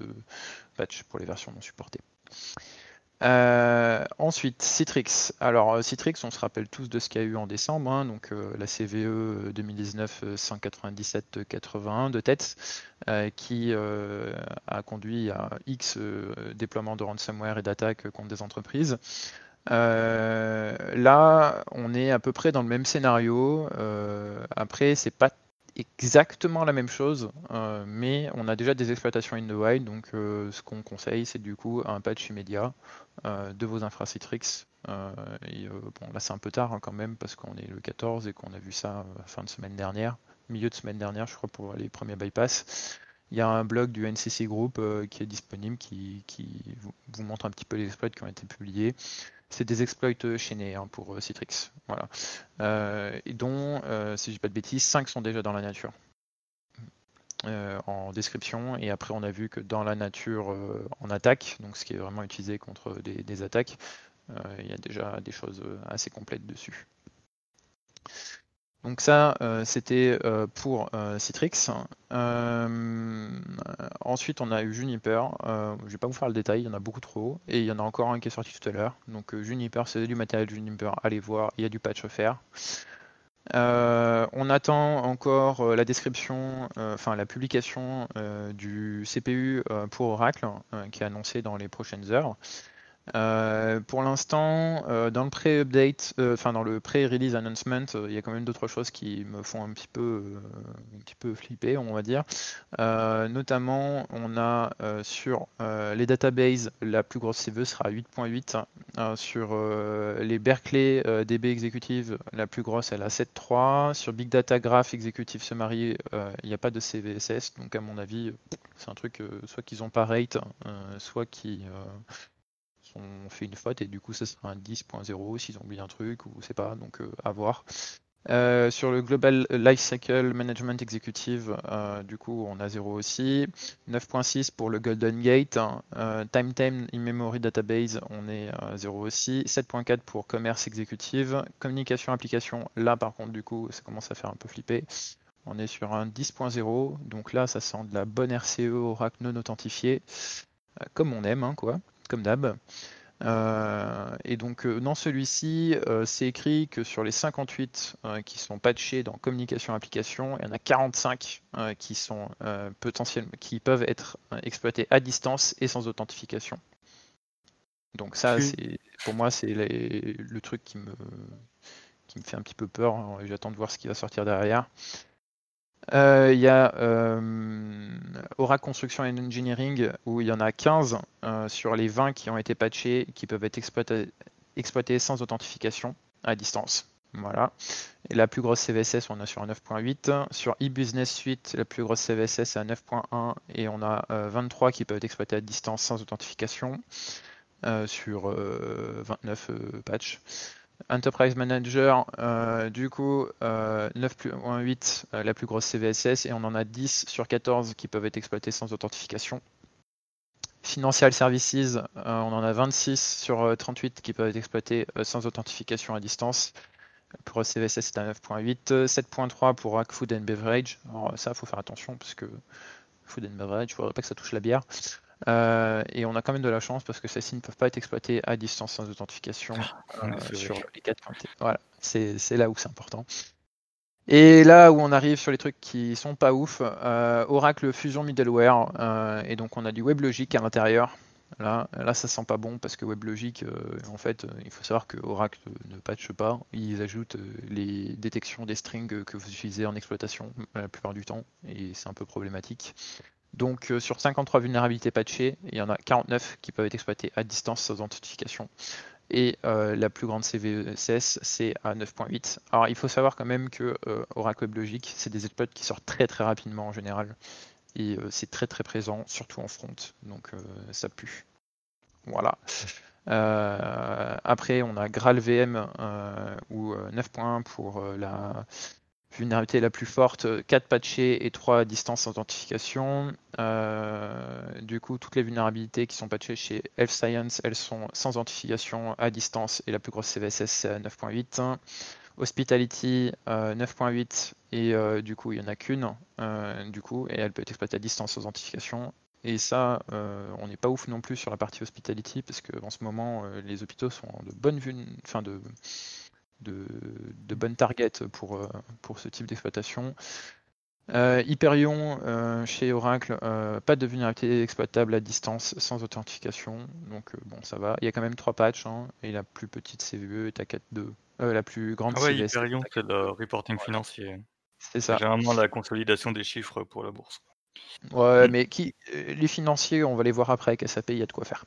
S2: patch pour les versions non supportées. Euh, ensuite, Citrix. Alors, euh, Citrix, on se rappelle tous de ce qu'il y a eu en décembre, hein, donc euh, la CVE 2019-197-81 de tête, qui a conduit à X déploiements de ransomware et d'attaques contre des entreprises. Là, on est à peu près dans le même scénario. après, c'est pas exactement la même chose, euh, mais on a déjà des exploitations in the wild, donc euh, ce qu'on conseille, c'est du coup un patch immédiat euh, de vos infrastructures. et, bon, là c'est un peu tard hein, quand même, parce qu'on est le 14 et qu'on a vu ça fin de semaine dernière, milieu de semaine dernière, je crois, pour les premiers bypass. Il y a un blog du NCC Group qui est disponible, qui, vous, montre un petit peu les exploits qui ont été publiés c'est des exploits chaînés hein, pour euh, Citrix. Voilà. Euh, et dont, euh, si je dis pas de bêtises, 5 sont déjà dans la nature. en description et après on a vu que dans la nature en attaque, donc ce qui est vraiment utilisé contre des attaques, il y a déjà des choses assez complètes dessus. Donc ça, euh, c'était euh, pour euh, Citrix. ensuite, on a eu Juniper. je ne vais pas vous faire le détail, il y en a beaucoup trop. Et il y en a encore un qui est sorti tout à l'heure. Donc Juniper, c'est du matériel Juniper. Allez voir, il y a du patch faire. on attend encore la description, enfin la publication du CPU pour Oracle, qui est annoncé dans les prochaines heures. Euh, pour l'instant, euh, dans le pré-update, euh, enfin dans le pré-release announcement, il y a quand même d'autres choses qui me font un petit peu, un petit peu flipper, on va dire. notamment, on a sur les databases, la plus grosse CV sera 8.8. sur les Berkeley DB Executive, la plus grosse, elle a 7.3. Sur Big Data Graph Executive Summary, il n'y a pas de CVSS, donc à mon avis, c'est un truc soit qu'ils ont pas rate, soit qui ont fait une faute et du coup ça sera un 10.0 s'ils ont oublié un truc ou c'est pas, donc euh, à voir. Euh, sur le Global Lifecycle Management Executive, euh, du coup, on a 0 aussi. 9.6 pour le Golden Gate. Euh, time Time in Memory Database, on est à 0 aussi. 7.4 pour Commerce Executive. Communication Application, là par contre, du coup, ça commence à faire un peu flipper. On est sur un 10.0, donc là, ça sent de la bonne RCE Oracle non authentifiée, comme on aime, hein, quoi, comme d'hab. Euh, et donc euh, dans celui-ci, euh, c'est écrit que sur les 58 qui sont patchés dans communication application, il y en a 45 qui sont potentiellement, qui peuvent être exploités à distance et sans authentification. Donc ça, c'est pour moi, c'est le truc qui me qui me fait un petit peu peur. J'attends de voir ce qui va sortir derrière. Euh, il y a euh, Oracle Construction and Engineering où il y en a 15 euh, sur les 20 qui ont été patchés qui peuvent être exploités, sans authentification à distance. Voilà. Et la plus grosse CVSS, on a sur un 9.8. Sur eBusiness Suite, la plus grosse CVSS est à 9.1 et on a 23 qui peuvent être exploités à distance sans authentification sur 29 patchs. Enterprise Manager, euh, du coup, 9.8, euh, euh, la plus grosse CVSS, et on en a 10 sur 14 qui peuvent être exploités sans authentification. Financial Services, on en a 26 sur 38 qui peuvent être exploités sans authentification à distance. Grosse CVSS est à 9.8, 7.3 pour Rack Food and Beverage. Alors ça, il faut faire attention parce que Food and Beverage, il ne faudrait pas que ça touche la bière. Euh, et on a quand même de la chance parce que celles-ci ne peuvent pas être exploitées à distance sans authentification ah, euh, sur les 4 Voilà, c'est là où c'est important. Et là où on arrive sur les trucs qui sont pas ouf, euh, Oracle Fusion Middleware, et donc on a du WebLogic à l'intérieur. Là, là, ça sent pas bon parce que WebLogic, en fait, il faut savoir que Oracle ne patche pas. Ils ajoutent les détections des strings que vous utilisez en exploitation la plupart du temps, et c'est un peu problématique. Donc euh, sur 53 vulnérabilités patchées, il y en a 49 qui peuvent être exploitées à distance sans authentification. Et euh, la plus grande CVSS, c'est à 9.8. Alors il faut savoir quand même que euh, Oracle WebLogic, c'est des exploits qui sortent très très rapidement en général. Et c'est très très présent, surtout en front. Donc ça pue. Voilà. après, on a GraalVM ou 9.1 pour la vulnérabilité la plus forte, 4 patchés et 3 distances d'authentification. Euh, du coup, toutes les vulnérabilités qui sont patchées chez Health Science, elles sont sans authentification à distance et la plus grosse CVSS c'est à 9.8. Hospitality 9.8 euh, et euh, du coup il n'y en a qu'une du coup et elle peut être exploitée à distance sans authentification. Et ça, on n'est pas ouf non plus sur la partie hospitality parce qu'en ce moment les hôpitaux sont de bonne vue, enfin de de, bonnes targets pour, euh, pour ce type d'exploitation. Euh, Hyperion euh, chez Oracle, pas de vulnérabilité exploitable à distance sans authentification, donc bon ça va. Il y a quand même trois patchs hein, et la plus petite CVE est à 4.2. la plus grande
S1: ah ouais, Hyperion c'est le reporting financier. C'est ça. Généralement la consolidation des chiffres pour la bourse.
S2: Ouais, mais qui, les financiers, on va les voir après avec SAP, il y a de quoi faire.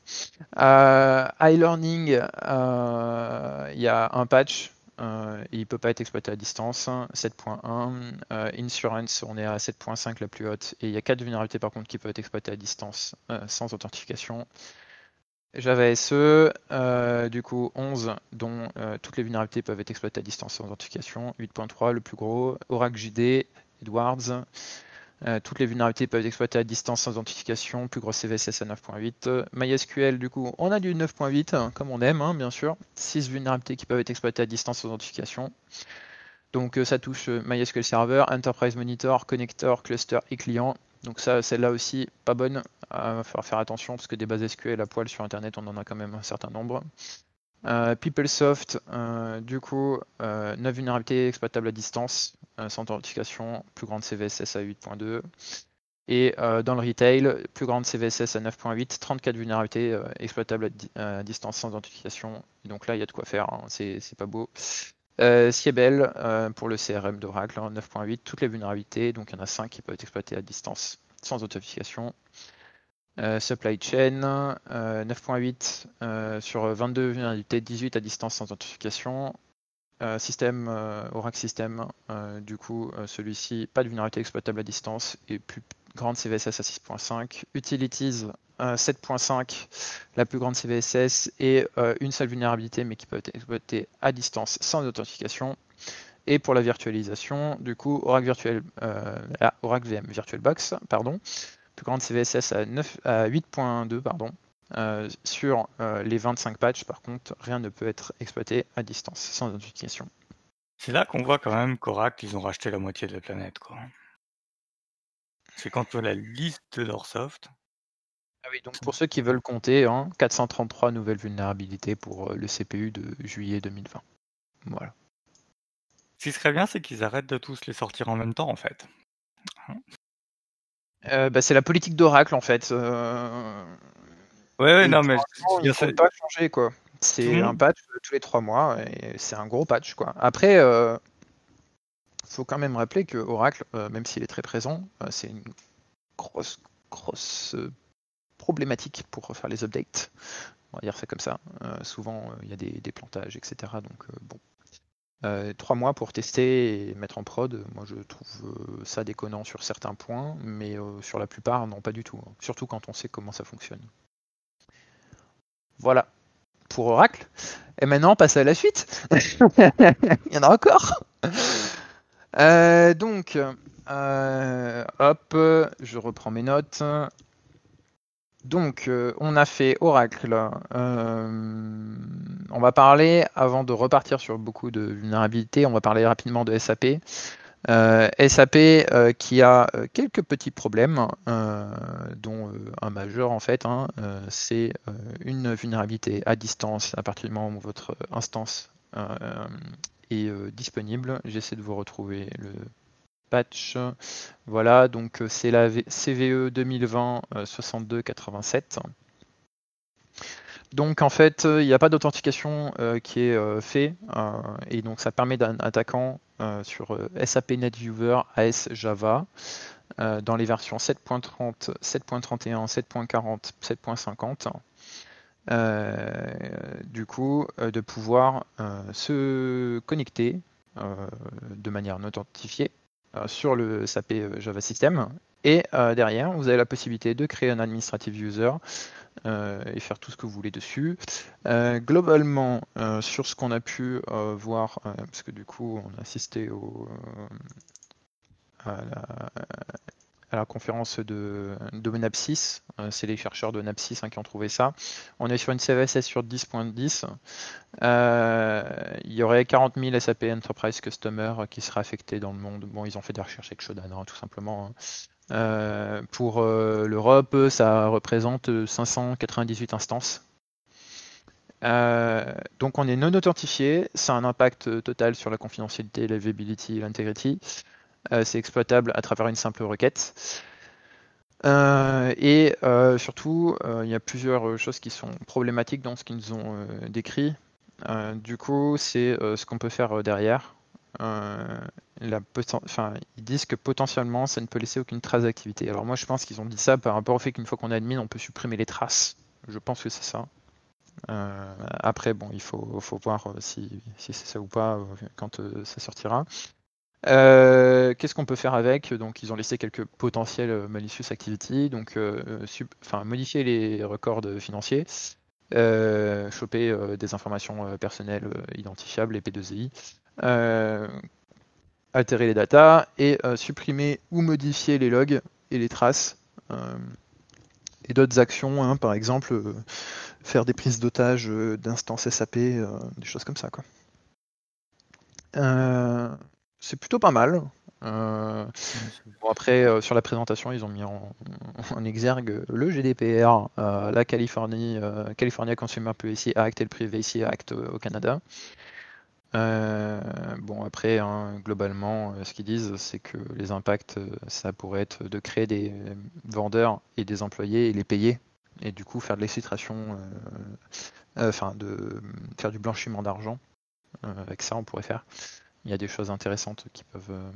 S2: Euh, iLearning, il y a un patch euh, il ne peut pas être exploité à distance. 7.1. Euh, insurance, on est à 7.5 la plus haute. Et il y a 4 vulnérabilités par contre qui peuvent être exploitées à distance euh, sans authentification. Java SE, du coup 11, dont toutes les vulnérabilités peuvent être exploitées à distance sans authentification. 8.3, le plus gros. Oracle JD, Edwards. Euh, toutes les vulnérabilités peuvent être exploitées à distance sans authentification, plus grosse CVSS à 9.8. MySQL, du coup, on a du 9.8, hein, comme on aime, hein, bien sûr. 6 vulnérabilités qui peuvent être exploitées à distance sans authentification. Donc euh, ça touche euh, MySQL Server, Enterprise Monitor, Connector, Cluster et Client. Donc ça, celle-là aussi, pas bonne. Il va falloir faire attention parce que des bases SQL à poil sur Internet, on en a quand même un certain nombre. Euh, PeopleSoft, euh, du coup, 9 euh, vulnérabilités exploitables à distance, sans authentification, plus grande CVSS à 8.2. Et dans le retail, plus grande CVSS à 9.8, 34 vulnérabilités exploitables à, distance sans authentification. donc là, il y a de quoi faire, hein, c'est pas beau. Euh, Siebel pour le CRM d'Oracle, 9.8, hein, toutes les vulnérabilités, donc il y en a 5 qui peuvent être exploitées à distance sans authentification. Euh, supply chain, 9.8 euh, euh, sur 22 vulnérabilités, 18 à distance sans authentification. système, Oracle System, du coup, celui-ci, pas de vulnérabilité exploitable à distance et plus grande CVSS à 6.5. Utilities, 7.5, la plus grande CVSS et une seule vulnérabilité mais qui peut être exploitée à distance sans authentification. Et pour la virtualisation, du coup, Oracle, Virtual, ah, Oracle VM VirtualBox, pardon, plus grande CVSS à, 9, à 8.2, pardon. sur les 25 patchs, par contre, rien ne peut être exploité à distance, sans notification.
S1: C'est là qu'on voit quand même qu'Oracle, ils ont racheté la moitié de la planète. Quoi. C'est quand on voit la liste de leur soft,
S2: ah oui, donc pour ceux qui veulent compter, 433 hein, nouvelles vulnérabilités pour euh, le CPU de juillet 2020. Voilà.
S1: Ce qui serait bien, c'est qu'ils arrêtent de tous les sortir en même temps, en fait.
S2: Euh, bah, c'est la politique d'Oracle, en fait. Euh...
S1: Ouais, ouais, non, mais
S2: il ne pas changer, quoi. C'est un patch tous les trois mois et c'est un gros patch, quoi. Après, il euh, faut quand même rappeler que Oracle, même s'il est très présent, c'est une grosse, grosse problématique pour faire les updates. On va dire ça comme ça. Euh, souvent, euh, il y a des, plantages, etc. Donc, euh, trois mois pour tester et mettre en prod, moi je trouve ça déconnant sur certains points, mais sur la plupart, non, pas du tout. Hein. Surtout quand on sait comment ça fonctionne. Voilà pour Oracle. Et maintenant, on passe à la suite. [LAUGHS] il y en a encore. donc, hop, je reprends mes notes. Donc, euh, on a fait Oracle. Euh, on va parler, avant de repartir sur beaucoup de vulnérabilités, on va parler rapidement de SAP. Euh, SAP qui a quelques petits problèmes, dont un majeur en fait, hein, c'est une vulnérabilité à distance à partir du moment où votre instance est disponible. J'essaie de vous retrouver le patch. Voilà, donc euh, c'est la CVE 2020 6287. Donc en fait, euh, il n'y a pas d'authentification euh, qui est fait et donc ça permet d'un attaquant sur SAP NetViewer AS Java dans les versions 7.30, 7.31, 7.40, 7.50. du coup, de pouvoir se connecter de manière non authentifiée euh, sur le SAP euh, Java System. Et euh, derrière, vous avez la possibilité de créer un administrative user et faire tout ce que vous voulez dessus. globalement, sur ce qu'on a pu voir, parce que du coup, on a assisté au, à la, à la conférence de, de Napsys. Euh, c'est les chercheurs de Napsys hein, qui ont trouvé ça. On est sur une CVSS sur 10.10. Euh, il y aurait 40 000 SAP Enterprise Customer qui seraient affectés dans le monde. Bon, ils ont fait des recherches avec Shodan, tout simplement. Hein. Euh, pour l'Europe, ça représente 598 instances. donc on est non authentifié, ça a un impact total sur la confidentialité, la viability, l'integrity. Euh, c'est exploitable à travers une simple requête. Euh, et euh, surtout, il y a plusieurs choses qui sont problématiques dans ce qu'ils nous ont décrit. du coup, c'est ce qu'on peut faire derrière. Ils disent que potentiellement, ça ne peut laisser aucune trace d'activité. Alors moi, je pense qu'ils ont dit ça par rapport au fait qu'une fois qu'on est admin, on peut supprimer les traces. Je pense que c'est ça. après, bon, il faut, voir si c'est ça ou pas quand ça sortira. Euh, qu'est-ce qu'on peut faire avec? Donc, ils ont laissé quelques potentiels euh, malicious activity, donc euh, modifier les records financiers, choper des informations personnelles identifiables, les P2I, altérer les datas et supprimer ou modifier les logs et les traces. et d'autres actions, hein, par exemple, faire des prises d'otages d'instances SAP, des choses comme ça. Quoi c'est plutôt pas mal. Euh, bon après, euh, sur la présentation, ils ont mis en, exergue le GDPR, euh, la Californie, California Consumer Privacy Act et le Privacy Act au Canada. bon après, hein, globalement, ce qu'ils disent, c'est que les impacts, ça pourrait être de créer des vendeurs et des employés et les payer, et du coup faire de l'exfiltration, enfin de faire du blanchiment d'argent. avec ça, on pourrait faire il y a des choses intéressantes qui peuvent. Euh,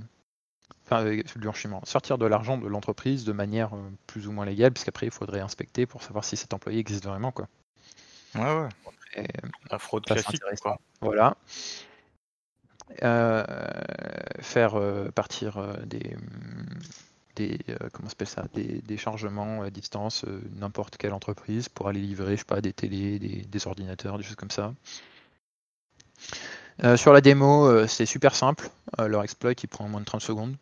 S2: enfin, le blanchiment. Sortir de l'argent de l'entreprise de manière euh, plus ou moins légale, puisqu'après, il faudrait inspecter pour savoir si cet employé existe vraiment. Quoi.
S1: Ouais, ouais. La fraude classique, quoi.
S2: Voilà. Euh, faire partir des, des comment s'appelle ça des, chargements à distance n'importe quelle entreprise pour aller livrer je sais pas des télés des, des ordinateurs des choses comme ça sur la démo, c'est super simple. leur exploit, il prend moins de 30 secondes.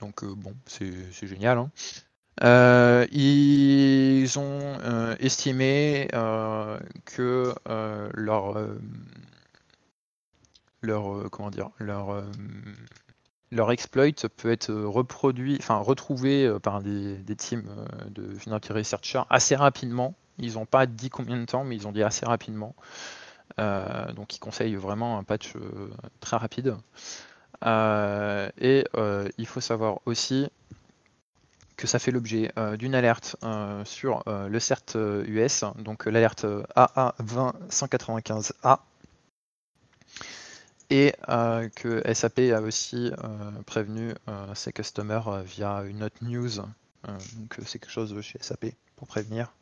S2: Donc bon, c'est génial. Hein. ils ont estimé que leur leur comment dire leur leur exploit peut être reproduit, enfin retrouvé euh, par des, teams euh, de Vulnerability Researcher assez rapidement. Ils n'ont pas dit combien de temps, mais ils ont dit assez rapidement. Euh, donc ils conseillent vraiment un patch très rapide. et il faut savoir aussi que ça fait l'objet d'une alerte sur le CERT US, donc l'alerte AA 20195A et euh, que SAP a aussi euh, prévenu euh, ses customers via une note news. donc c'est quelque chose chez SAP pour prévenir.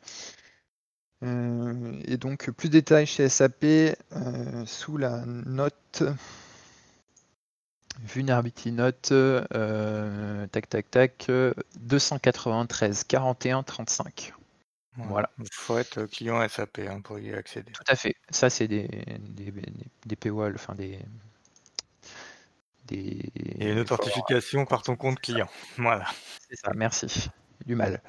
S2: Et donc plus de détails chez SAP sous la note Vulnerability Note, tac tac tac, 293 41 35. Voilà.
S1: Il faut être client SAP hein, pour y accéder.
S2: Tout à fait. Ça, c'est des, des, des, paywalls, enfin des.
S1: des Et une authentification par ton compte client. Voilà.
S2: C'est ça, merci. Du mal.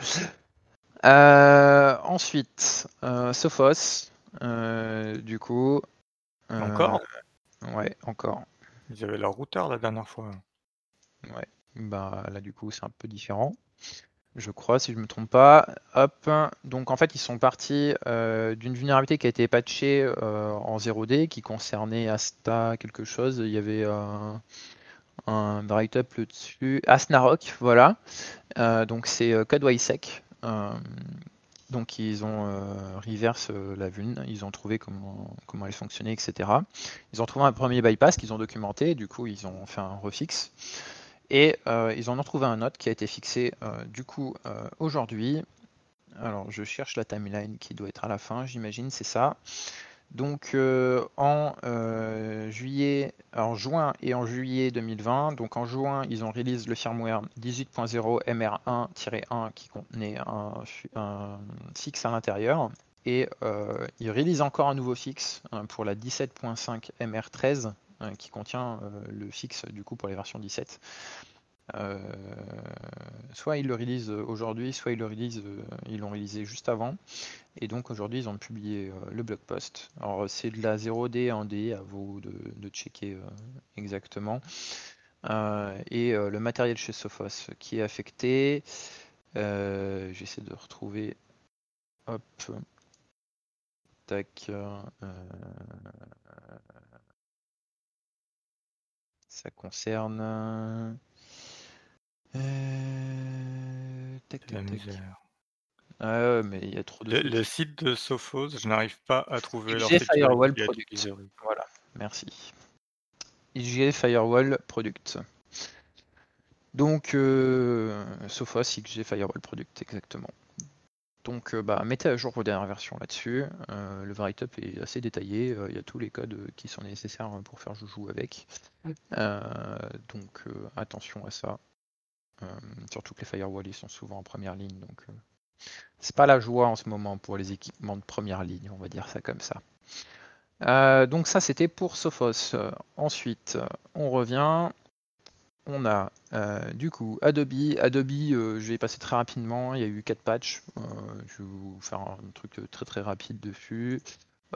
S2: Euh, ensuite, euh, Sophos, euh, du coup.
S1: encore?
S2: Ouais, encore.
S1: Ils avaient leur routeur la dernière fois.
S2: Ouais, bah là, du coup, c'est un peu différent je crois, si je me trompe pas. Hop. Donc en fait, ils sont partis euh, d'une vulnérabilité qui a été patchée euh, en 0D, qui concernait Asta quelque chose. Il y avait un, un write-up dessus. Asnarok, voilà. Euh, donc c'est CodeWiSec. Donc ils ont reverse la vuln, ils ont trouvé comment, elle fonctionnait, etc. Ils ont trouvé un premier bypass qu'ils ont documenté, du coup ils ont fait un refix. Et euh, ils en ont trouvé un autre qui a été fixé euh, du coup euh, aujourd'hui. Alors je cherche la timeline qui doit être à la fin, j'imagine, c'est ça. Donc en juillet, en juin et en juillet 2020, donc en juin, ils ont release le firmware 18.0 MR1-1 qui contenait un, fixe à l'intérieur. Et ils release encore un nouveau fixe hein, pour la 17.5 MR13 Hein, qui contient euh, le fixe du coup pour les versions 17. Euh, soit ils le release aujourd'hui, soit ils le euh, ils l'ont réalisé juste avant. Et donc aujourd'hui ils ont publié le blog post. Alors c'est de la 0D en D, à vous de, checker exactement. et le matériel chez Sophos qui est affecté. J'essaie de retrouver. Hop. Tac. Ça concerne.
S1: Euh... Tac, tac,
S2: Ah mais il y a trop de.
S1: Le, site de Sophos, je n'arrive pas à trouver
S2: leur site Firewall Product. Voilà, merci. IG Firewall Product. Donc, euh, Sophos, XG Firewall Product, exactement. Donc euh, bah, mettez à jour vos dernières versions là-dessus. Euh, le write-up est assez détaillé, euh, il y a tous les codes qui sont nécessaires pour faire joujou avec. donc attention à ça. Surtout que les firewalls sont souvent en première ligne, donc c'est pas la joie en ce moment pour les équipements de première ligne, on va dire ça comme ça. donc ça c'était pour Sophos. ensuite on revient on a euh, du coup Adobe. Adobe, euh, je vais passer très rapidement. Il y a eu 4 patchs. Euh, je vais vous faire un truc très très rapide dessus.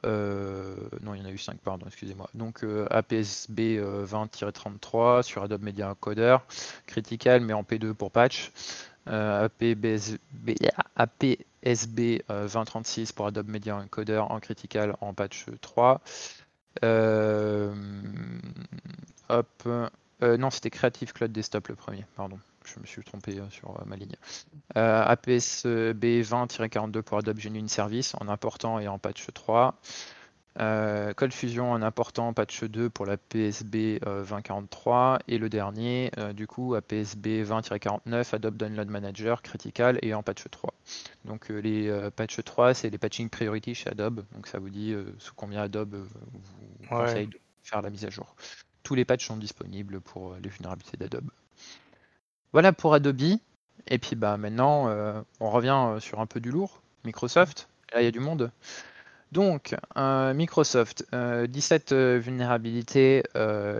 S2: Non, il y en a eu 5, pardon, excusez-moi. Donc APSB 20-33 sur Adobe Media Encoder, Critical mais en P2 pour patch. APSB, APSB 2036 pour Adobe Media Encoder en Critical en patch 3. hop, euh, non, c'était Creative Cloud Desktop le premier, pardon. Je me suis trompé euh, sur euh, ma ligne. APSB 20-42 pour Adobe Genuine Service en important et en patch 3. Code Fusion en important patch 2 pour la PSB 2043 et le dernier du coup APSB 20-49 Adobe Download Manager Critical et en patch 3. Donc les patch 3 c'est les patching priority chez Adobe donc ça vous dit sous combien Adobe vous conseille de faire la mise à jour tous les patchs sont disponibles pour euh, les vulnérabilités d'Adobe. Voilà pour Adobe. Et puis bah maintenant, euh, on revient euh, sur un peu du lourd. Microsoft, là il y a du monde. Donc, Microsoft, 17 vulnérabilités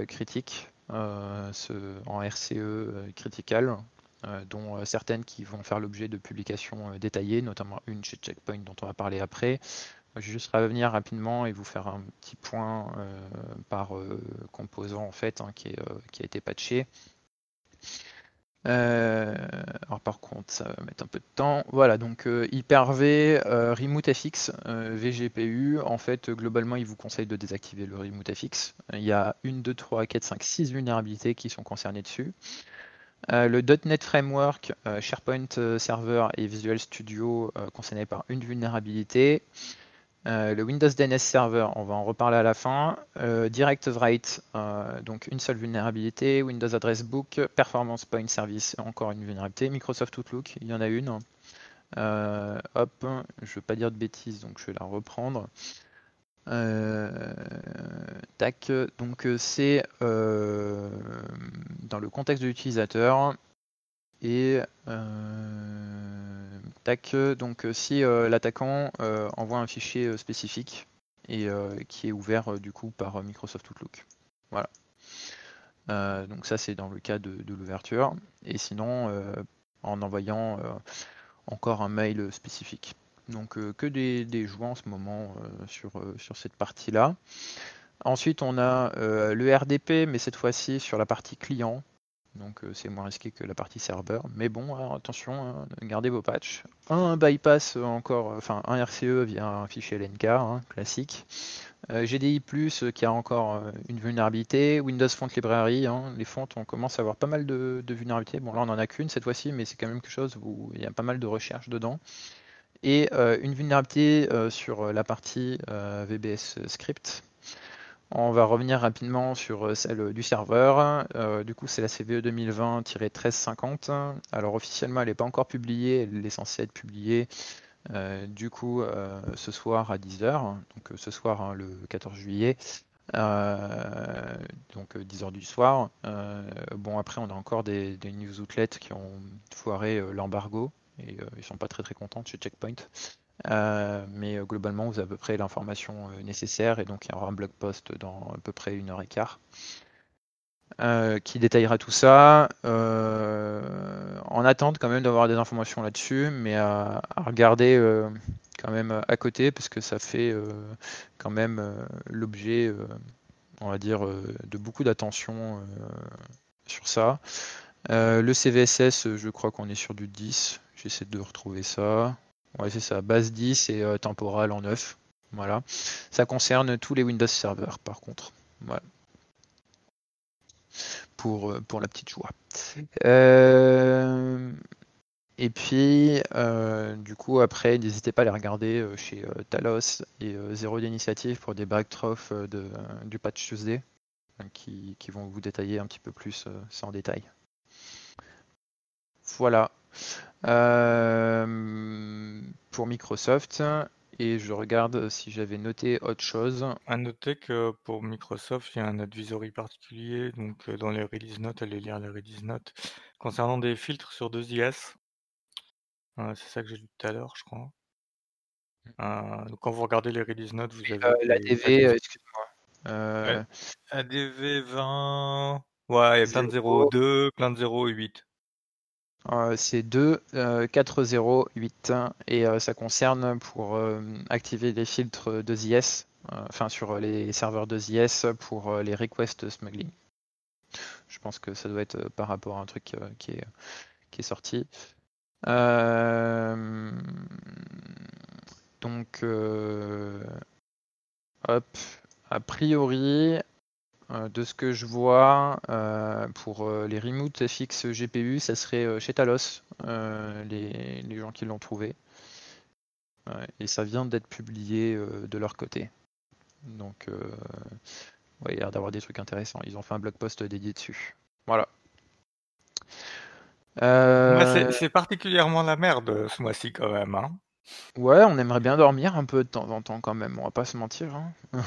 S2: critiques en RCE critical, dont certaines qui vont faire l'objet de publications détaillées, notamment une chez Checkpoint dont on va parler après. Je vais juste revenir rapidement et vous faire un petit point par composant en fait hein, qui, a été patché. Euh, alors par contre, ça va mettre un peu de temps. Voilà, donc euh, Hyper-V, euh, Remote FX, VGPU. En fait, globalement, il vous conseille de désactiver le Remote FX. Il y a 1, 2, 3, 4, 5, 6 vulnérabilités qui sont concernées dessus. le .NET Framework, SharePoint Server et Visual Studio concernés par une vulnérabilité. Euh, le Windows DNS Server, on va en reparler à la fin. Euh, Direct Write, euh, donc une seule vulnérabilité. Windows Address Book, Performance Point Service, encore une vulnérabilité. Microsoft Outlook, il y en a une. hop, je ne veux pas dire de bêtises, donc je vais la reprendre. tac, donc c'est dans le contexte de l'utilisateur. Et tac, donc si l'attaquant envoie un fichier spécifique et qui est ouvert du coup par Microsoft Outlook. Voilà. donc ça c'est dans le cas de, l'ouverture. Et sinon en envoyant encore un mail spécifique. Donc que des, des, en ce moment sur, sur cette partie-là. Ensuite on a le RDP, mais cette fois-ci sur la partie client donc euh, c'est moins risqué que la partie serveur. Mais bon, attention, hein, gardez vos patchs. Un bypass encore, enfin un RCE via un fichier LNK, hein, classique. Euh, GDI+, euh, qui a encore une vulnérabilité. Windows Font Library, hein, les fontes, on commence à avoir pas mal de, vulnérabilités. Bon là on en a qu'une cette fois-ci, mais c'est quand même quelque chose où il y a pas mal de recherches dedans. Et une vulnérabilité sur la partie VBS Script, on va revenir rapidement sur euh, celle du serveur. Euh, du coup, c'est la CVE 2020-1350. Alors officiellement, elle n'est pas encore publiée. Elle est censée être publiée euh, du coup ce soir à 10h. Donc ce soir, hein, le 14 juillet. donc 10h du soir. bon, après, on a encore des, des news outlets qui ont foiré l'embargo et ils sont pas très très contents chez Checkpoint. Euh, mais euh, globalement, vous avez à peu près l'information euh, nécessaire et donc il y aura un blog post dans à peu près une heure et quart qui détaillera tout ça. en attente quand même d'avoir des informations là-dessus, mais à, regarder quand même à côté parce que ça fait quand même l'objet, on va dire, de beaucoup d'attention sur ça. le CVSS, je crois qu'on est sur du 10. J'essaie de retrouver ça. Ouais, c'est ça, base 10 et euh, temporal en 9. Voilà. Ça concerne tous les Windows Server par contre. Voilà. Pour, euh, pour la petite joie. Euh, et puis, du coup, après, n'hésitez pas à les regarder chez Talos et Zéro d'initiative pour des backtrophs du patch Tuesday qui, qui, vont vous détailler un petit peu plus ça en détail. Voilà. Euh, pour Microsoft. Et je regarde si j'avais noté autre chose.
S1: À noter que pour Microsoft, il y a un advisory particulier, donc euh, dans les release notes, allez lire les release notes, concernant des filtres sur 2IS. Euh, c'est ça que j'ai lu tout à l'heure, je crois. donc quand vous regardez les release notes, vous avez.
S2: L'ADV, excuse-moi.
S1: ADV 20. Ouais, il y a plein de 0,2, plein de 0,8.
S2: Euh, c'est 2, 4, 0, 8 et euh, ça concerne pour euh, activer les filtres de ZIS, enfin sur les serveurs de ZIS pour les requests smuggling. Je pense que ça doit être par rapport à un truc qui, est, qui est sorti. donc, hop, a priori, de ce que je vois, euh, pour euh, les remote FX GPU, ça serait chez Talos, les, gens qui l'ont trouvé. et ça vient d'être publié de leur côté. Donc, il y a l'air d'avoir des trucs intéressants. Ils ont fait un blog post dédié dessus. Voilà.
S1: C'est particulièrement la merde ce mois-ci quand même. Hein.
S2: Ouais, on aimerait bien dormir un peu de temps en temps quand même, on va pas se mentir. Hein. [LAUGHS]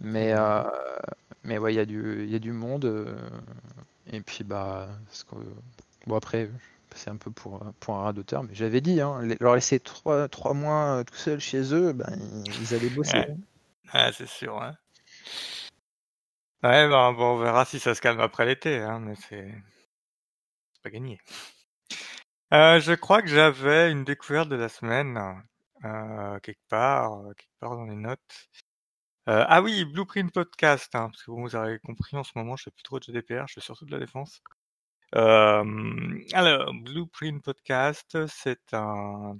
S2: Mais, euh, mais ouais, il y, a du, y a du monde. Euh, et puis, bah, bon, après, passer un peu pour, pour un radoteur, mais j'avais dit, hein, leur laisser trois, trois mois tout seuls chez eux, ben, ils allaient bosser.
S1: Ouais. Ah, c'est sûr. Ouais, ouais ben, bon, on verra si ça se calme après l'été, hein, mais c'est pas gagné. Euh, je crois que j'avais une découverte de la semaine, euh, quelque part, quelque part dans les notes. Euh, ah oui, Blueprint Podcast, hein, parce que vous avez compris, en ce moment, je fais plus trop de GDPR, je fais surtout de la défense. Euh, alors, Blueprint Podcast, c'est un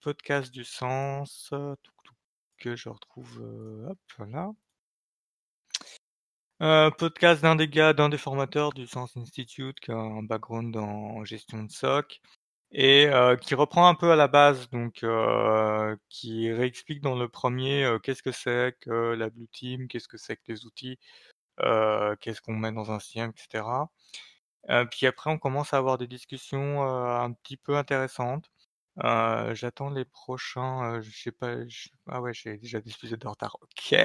S1: podcast du sens que je retrouve, euh, hop, voilà. Euh, podcast d'un des gars, d'un des formateurs du Sens Institute qui a un background en gestion de SOC et euh, qui reprend un peu à la base, donc euh, qui réexplique dans le premier euh, qu'est-ce que c'est que la Blue Team, qu'est-ce que c'est que les outils, euh, qu'est-ce qu'on met dans un CIEM, etc. Euh, puis après, on commence à avoir des discussions un petit peu intéressantes. J'attends les prochains. je sais pas. je- Ah ouais, j'ai déjà des épisodes de retard. Ok.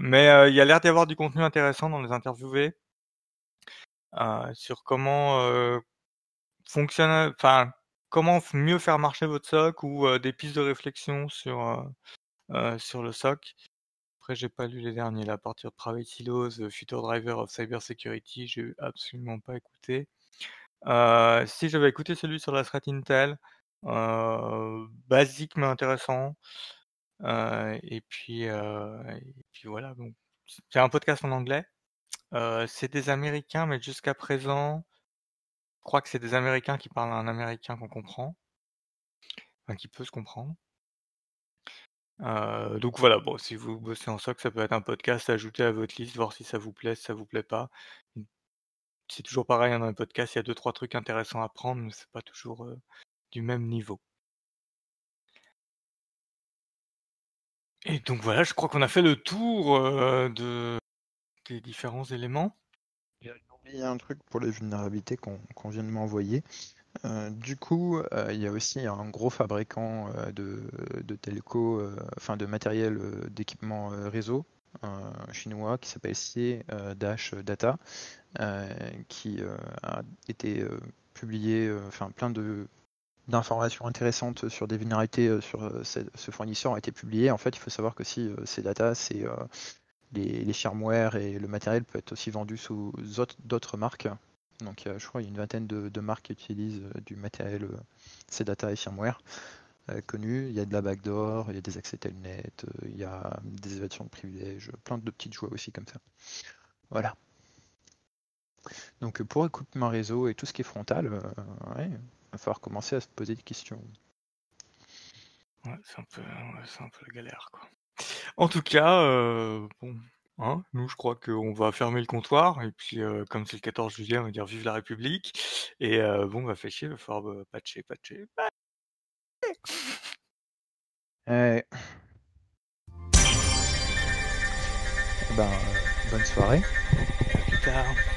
S1: mais il y a l'air d'y avoir du contenu intéressant dans les interviewés sur comment fonctionne, enfin, comment mieux faire marcher votre SOC ou euh, des pistes de réflexion sur euh, euh, sur le SOC? Après, j'ai pas lu les derniers là, à partir de Private Silos, Future Driver of Cybersecurity, j'ai absolument pas écouté. si j'avais écouté celui sur la threat Intel, basique mais intéressant. et puis et puis voilà. Donc, c'est un podcast en anglais. c'est des Américains, mais jusqu'à présent, crois que c'est des Américains qui parlent à un Américain qu'on comprend. Enfin, qui peut se comprendre. Euh, donc voilà, bon, si vous bossez en SOC, ça peut être un podcast à ajouter à votre liste, voir si ça vous plaît, si ça vous plaît pas. C'est toujours pareil hein, dans les podcasts, il y a deux trois trucs intéressants à prendre, mais c'est pas toujours euh, du même niveau. Et donc voilà, je crois qu'on a fait le tour euh, de des différents éléments.
S2: Oublié un truc pour les vulnérabilités qu'on vient de m'envoyer. Euh, du coup, euh, il y a aussi un gros fabricant euh, de, de telco, enfin de matériel d'équipement réseau chinois qui s'appelle C Dash Data, qui a été publié, enfin plein de d'informations intéressantes sur des vulnérabilités sur ce, fournisseur ont été publiées. En fait, il faut savoir que si ces data, c'est les, firmware et le matériel peut être aussi vendu sous autre- d'autres marques. Donc, il a, je crois qu'il y a une vingtaine de, marques qui utilisent euh, du matériel euh, CData et firmware euh, connu. Il y a de la backdoor, il y a des accès telnet, euh, il y a des évasions de privilèges, plein de petites joies aussi comme ça. Voilà. Donc, euh, pour équipement réseau et tout ce qui est frontal, euh, ouais, va falloir commencer à se poser des questions.
S1: Ouais, c'est un un peu galère, quoi. En tout cas, euh, bon, hein, nous, je crois qu'on va fermer le comptoir, et puis, euh, comme c'est le 14 juillet, on va dire vive la République, et euh, bon, on va faire chier, il va falloir euh, patcher, patcher, patcher.
S2: Euh, Ben, euh, bonne soirée.
S1: À plus tard.